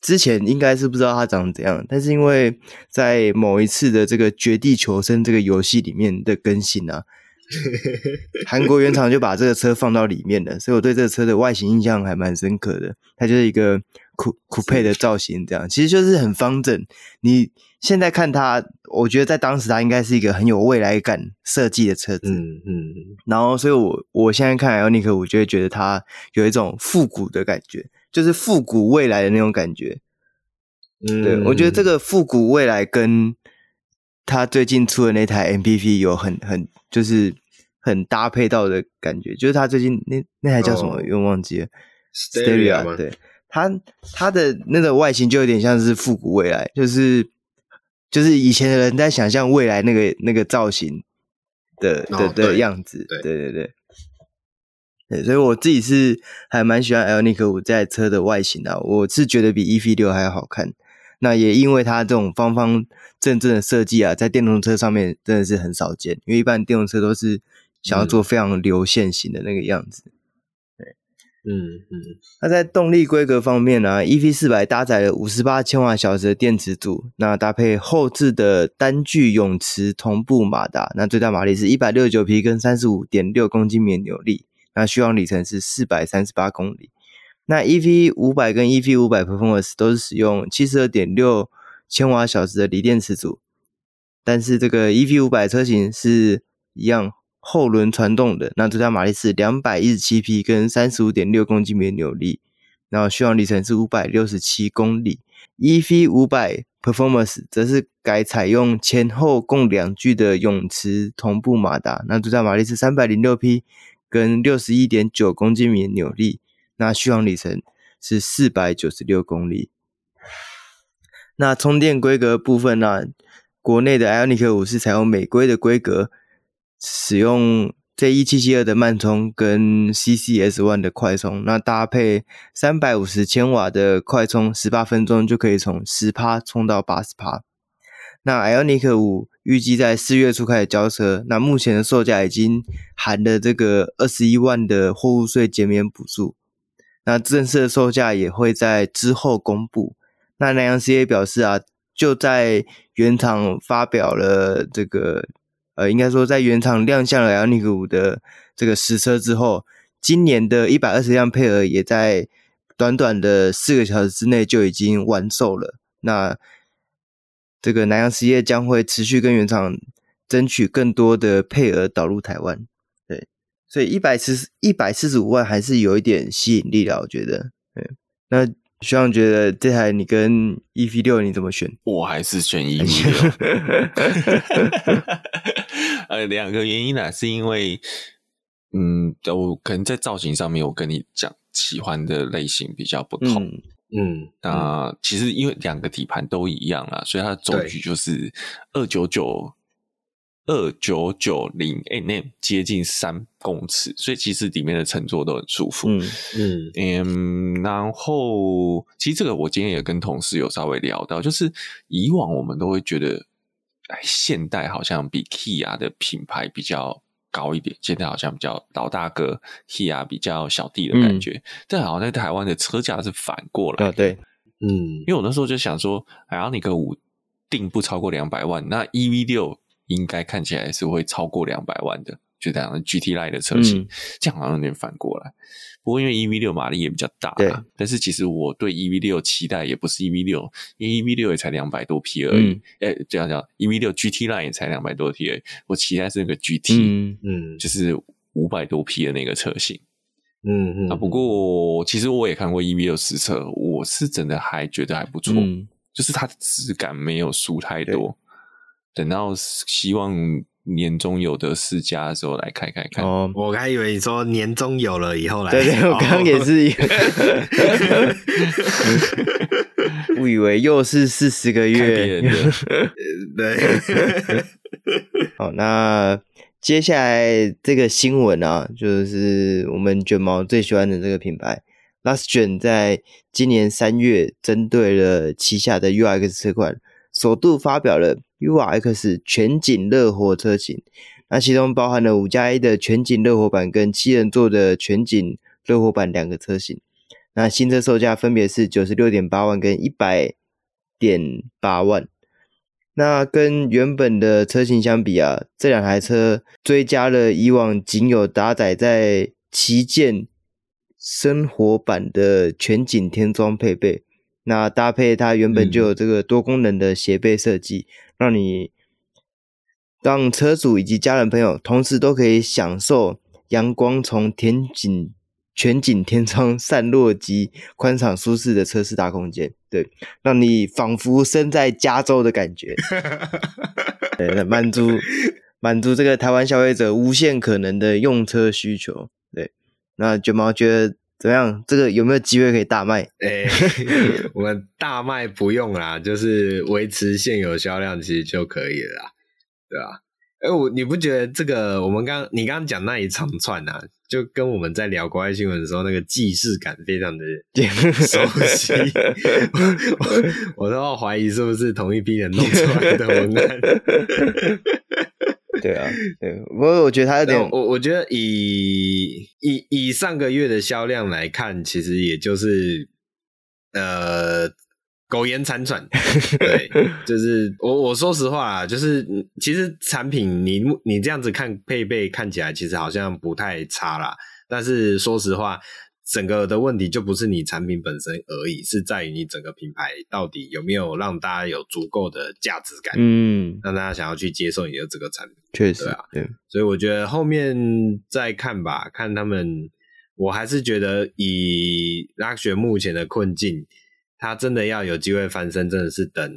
之前应该是不知道它长怎样，但是因为在某一次的这个《绝地求生》这个游戏里面的更新啊，(laughs) 韩国原厂就把这个车放到里面了，所以我对这个车的外形印象还蛮深刻的。它就是一个酷酷配的造型，这样其实就是很方正。你现在看它，我觉得在当时它应该是一个很有未来感设计的车子。嗯嗯。然后，所以我我现在看 IONIQ，我就会觉得它有一种复古的感觉，就是复古未来的那种感觉。嗯，对，我觉得这个复古未来跟他最近出的那台 MPV 有很很就是很搭配到的感觉。就是他最近那那台叫什么？又、哦、忘记了。Steria 对。它它的那个外形就有点像是复古未来，就是就是以前的人在想象未来那个那个造型的的、哦、的样子，对对对对，所以我自己是还蛮喜欢 IONIQ 5在车的外形的，我是觉得比 EV 六还要好看。那也因为它这种方方正正的设计啊，在电动车上面真的是很少见，因为一般电动车都是想要做非常流线型的那个样子。嗯嗯嗯，那在动力规格方面呢、，EV 四百搭载了五十八千瓦小时的电池组，那搭配后置的单具永磁同步马达，那最大马力是一百六十九匹，跟三十五点六公斤米扭力，那续航里程是四百三十八公里。那 EV 五百跟 EV 五百 Performance 都是使用七十二点六千瓦小时的锂电池组，但是这个 EV 五百车型是一样。后轮传动的，那最大马力是两百一十七匹，跟三十五点六公斤米的扭力。然后续航里程是五百六十七公里。EV 五百 Performance 则是改采用前后共两具的永磁同步马达，那最大马力是三百零六匹，跟六十一点九公斤米的扭力，那续航里程是四百九十六公里。那充电规格部分呢、国内的 Ioniq 5是采用美规的规格，使用 J1772 的慢充跟 CCS One 的快充，那搭配三百五十千瓦的快充，十八分钟就可以从十趴充到八十趴。那 Ioniq 5预计在四月初开始交车，那目前的售价已经含了这个二十一万的货物税减免补助，那正式的售价也会在之后公布。那南阳 CA 表示啊。就在原厂发表了这个，呃，应该说在原厂亮相了 Ioniq 5的这个实车之后，今年的一百二十辆配额也在短短的四个小时之内就已经完售了。那这个南阳实业将会持续跟原厂争取更多的配额导入台湾。对，所以一百四十一百四十五万还是有一点吸引力的，我觉得。对，那。学长觉得这台你跟 EV 六你怎么选？我还是选 EV 六。(laughs) 呃，两个原因呢，是因为，嗯，我可能在造型上面，我跟你讲喜欢的类型比较不同。嗯，嗯那其实因为两个底盘都一样啦，所以它的轴距就是二九九。二九九零 mm 接近三公尺，所以其实里面的乘坐都很舒服。嗯嗯嗯，然后其实这个我今天也跟同事有稍微聊到，就是以往我们都会觉得，哎，现代好像比 Kia 的品牌比较高一点，现在好像比较老大哥，Kia 比较小弟的感觉。嗯、但好像在台湾的车价是反过来。啊，对，嗯，因为我那时候就想说，然后那个五定不超过两百万，那 EV 六。应该看起来是会超过两百万的，就这样 GT Line 的车型，嗯、这样好像有点反过来。不过因为 EV 六马力也比较大，对。但是其实我对 EV 六期待也不是 EV 六，因为 EV 六也才两百多匹而已。哎、嗯，这样讲，EV 六 GT Line 也才两百多匹而已。我期待是那个 GT，嗯，就是五百多匹的那个车型。嗯嗯。啊，不过其实我也看过 EV 六实车，我是真的还觉得还不错，嗯、就是它的质感没有输太多。等到希望年终有得试驾的时候来开开看。哦，我还以为你说年终有了以后来。对对，我刚刚也是。(laughs) 误以为又是四十个月。(laughs) 对。(laughs) 好，那接下来这个新闻啊，就是我们卷毛最喜欢的这个品牌，Last Gen 在今年三月针对了旗下的 URX 车款，首度发表了。URX 全景热火车型，那其中包含了五加一的全景热火版跟七人座的全景热火版两个车型。那新车售价分别是九十六点八万跟一百点八万。那跟原本的车型相比啊，这两台车追加了以往仅有搭载在旗舰生活版的全景天窗配备。那搭配它原本就有这个多功能的斜背设计。嗯让你让车主以及家人朋友同时都可以享受阳光从天景全景天窗散落及宽敞舒适的车室大空间，对，让你仿佛身在加州的感觉，(laughs) 对，满足满足这个台湾消费者无限可能的用车需求，对，那卷毛觉得。怎么样？这个有没有机会可以大卖？(laughs) 哎、欸，(laughs) 我们大卖不用啦，就是维持现有销量其实就可以了啦，对吧？哎、欸，我你不觉得这个我们刚你刚刚讲那一长串啊，就跟我们在聊国外新闻的时候那个既视感非常的 (laughs) 熟悉，我，我都要怀疑是不是同一批人弄出来的文案。对啊，对，不过我觉得他有点，我我觉得以以以上个月的销量来看，其实也就是呃苟延残喘。对，(laughs) 就是我我说实话啊，就是其实产品你你这样子看配备看起来其实好像不太差啦，但是说实话。整个的问题就不是你产品本身而已，是在于你整个品牌到底有没有让大家有足够的价值感，嗯，让大家想要去接受你的这个产品。确实，对啊，对，所以我觉得后面再看吧，看他们我还是觉得以 Luxury 目前的困境，他真的要有机会翻身，真的是等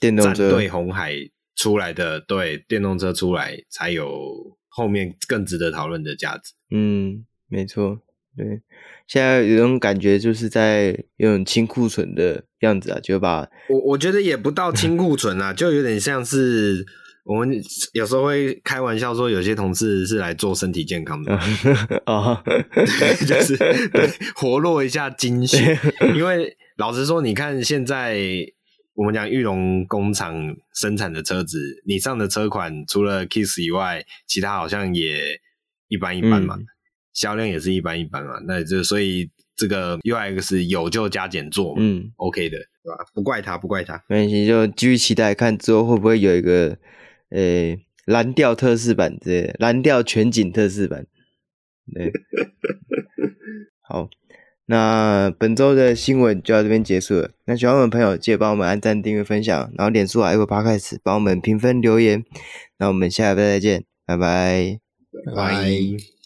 电动车对红海出来的，对电动车出来才有后面更值得讨论的价值。嗯，没错，对，现在有种感觉就是在有种清库存的样子啊，就把我我觉得也不到清库存啊，就有点像是。我们有时候会开玩笑说，有些同事是来做身体健康的啊，(laughs) 对，就是 (laughs) 对活络一下精血。(laughs) 因为老实说，你看现在我们讲裕隆工厂生产的车子，你上的车款除了 Kicks 以外，其他好像也一般一般嘛，销、嗯、量也是一般一般嘛。那就所以这个 UX 有就加减做嘛，嗯，OK 的，对吧？不怪他，不怪他，没关系，就继续期待看之后会不会有一个。诶，蓝调特仕版之类的，蓝调全景特仕版，对，(laughs) 好，那本周的新闻就到这边结束了。那喜欢我们的朋友，记得帮我们按赞、订阅、分享，然后脸书啊、Apple Podcast 帮我们评分留言。那我们下礼拜再见，拜拜，拜拜。